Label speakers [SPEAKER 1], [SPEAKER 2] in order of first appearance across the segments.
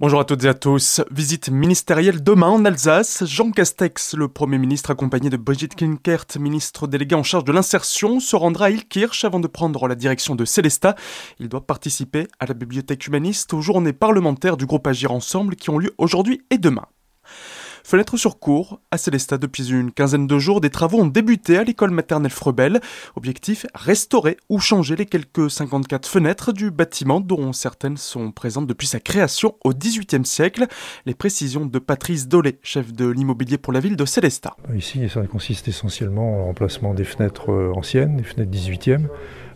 [SPEAKER 1] Bonjour à toutes et à tous. Visite ministérielle demain en Alsace. Jean Castex, le Premier ministre accompagné de Brigitte Kinkert, ministre délégué en charge de l'insertion, se rendra à Ilkirch avant de prendre la direction de Célestat. Il doit participer à la bibliothèque humaniste aux journées parlementaires du groupe Agir Ensemble qui ont lieu aujourd'hui et demain. Fenêtre sur cours, à Célestat depuis une quinzaine de jours, des travaux ont débuté à l'école maternelle Frebel. Objectif, restaurer ou changer les quelques 54 fenêtres du bâtiment dont certaines sont présentes depuis sa création au XVIIIe siècle. Les précisions de Patrice Dolé, chef de l'immobilier pour la ville de Célestat.
[SPEAKER 2] Ici, ça consiste essentiellement en remplacement des fenêtres euh, anciennes, des fenêtres 18e,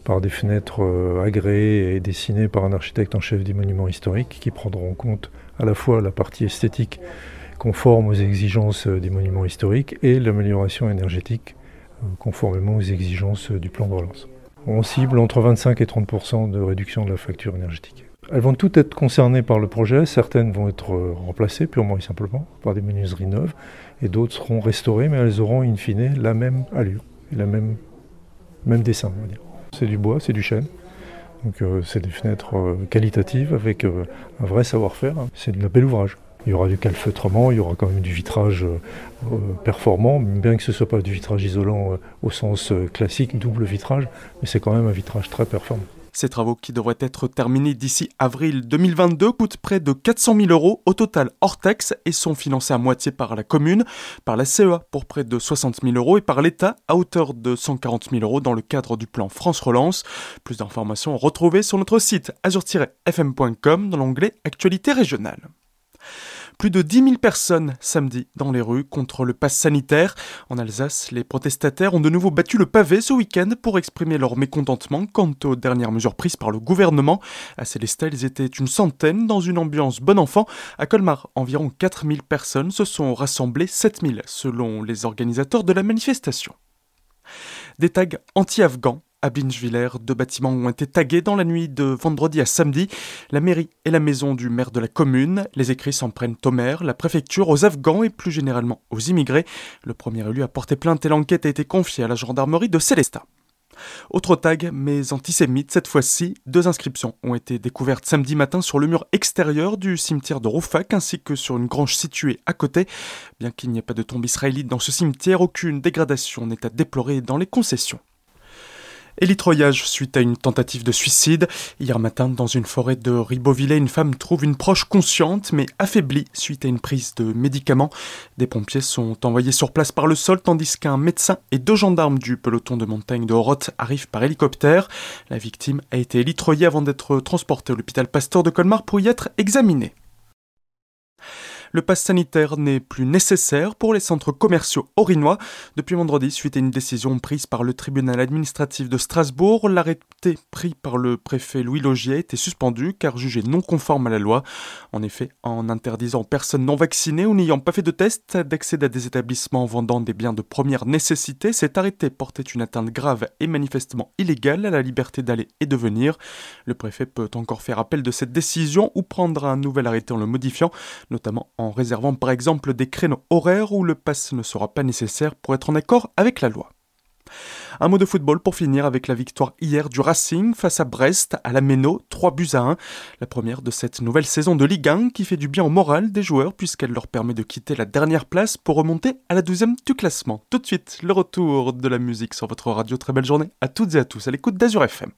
[SPEAKER 2] par des fenêtres euh, agréées et dessinées par un architecte en chef des monuments historiques qui prendront en compte à la fois la partie esthétique conforme aux exigences des monuments historiques et l'amélioration énergétique euh, conformément aux exigences du plan de relance. On cible entre 25 et 30% de réduction de la facture énergétique. Elles vont toutes être concernées par le projet, certaines vont être euh, remplacées purement et simplement par des menuiseries neuves, et d'autres seront restaurées, mais elles auront in fine la même allure, la même, même dessin. C'est du bois, c'est du chêne, donc euh, c'est des fenêtres qualitatives avec un vrai savoir-faire, c'est de la bel ouvrage. Il y aura du calfeutrement, il y aura quand même du vitrage euh, euh, performant, bien que ce ne soit pas du vitrage isolant euh, au sens classique, double vitrage, mais c'est quand même un vitrage très performant.
[SPEAKER 1] Ces travaux qui devraient être terminés d'ici avril 2022 coûtent près de 400 000 euros au total hors taxe et sont financés à moitié par la commune, par la CEA pour près de 60 000 euros et par l'État à hauteur de 140 000 euros dans le cadre du plan France Relance. Plus d'informations retrouvées sur notre site azur-fm.com dans l'onglet Actualité régionale. Plus de 10 000 personnes samedi dans les rues contre le pass sanitaire. En Alsace, les protestataires ont de nouveau battu le pavé ce week-end pour exprimer leur mécontentement quant aux dernières mesures prises par le gouvernement. À Célestat, ils étaient une centaine dans une ambiance bon enfant. À Colmar, environ 4 000 personnes se sont rassemblées, 7 000 selon les organisateurs de la manifestation. Des tags anti-afghans à Binchviller, deux bâtiments ont été tagués dans la nuit de vendredi à samedi. La mairie et la maison du maire de la commune. Les écrits s'en prennent au maire, la préfecture, aux Afghans et plus généralement aux immigrés. Le premier élu a porté plainte et l'enquête a été confiée à la gendarmerie de Célestat. Autre tag, mais antisémite cette fois-ci, deux inscriptions ont été découvertes samedi matin sur le mur extérieur du cimetière de Roufac ainsi que sur une grange située à côté. Bien qu'il n'y ait pas de tombe israélite dans ce cimetière, aucune dégradation n'est à déplorer dans les concessions. Élitroyage suite à une tentative de suicide. Hier matin, dans une forêt de Ribeauvillé, une femme trouve une proche consciente mais affaiblie suite à une prise de médicaments. Des pompiers sont envoyés sur place par le sol tandis qu'un médecin et deux gendarmes du peloton de montagne de Horoth arrivent par hélicoptère. La victime a été élitroyée avant d'être transportée à l'hôpital Pasteur de Colmar pour y être examinée le pass sanitaire n'est plus nécessaire pour les centres commerciaux orinois. Depuis vendredi, suite à une décision prise par le tribunal administratif de Strasbourg, l'arrêté pris par le préfet Louis Logier était suspendu car jugé non conforme à la loi. En effet, en interdisant aux personnes non vaccinées ou n'ayant pas fait de test d'accéder à des établissements vendant des biens de première nécessité, cet arrêté portait une atteinte grave et manifestement illégale à la liberté d'aller et de venir. Le préfet peut encore faire appel de cette décision ou prendre un nouvel arrêté en le modifiant, notamment en en réservant par exemple des créneaux horaires où le pass ne sera pas nécessaire pour être en accord avec la loi. Un mot de football pour finir avec la victoire hier du Racing face à Brest à la Méno, 3 buts à 1. La première de cette nouvelle saison de Ligue 1 qui fait du bien au moral des joueurs puisqu'elle leur permet de quitter la dernière place pour remonter à la deuxième du classement. Tout de suite, le retour de la musique sur votre radio. Très belle journée à toutes et à tous à l'écoute d'Azur FM.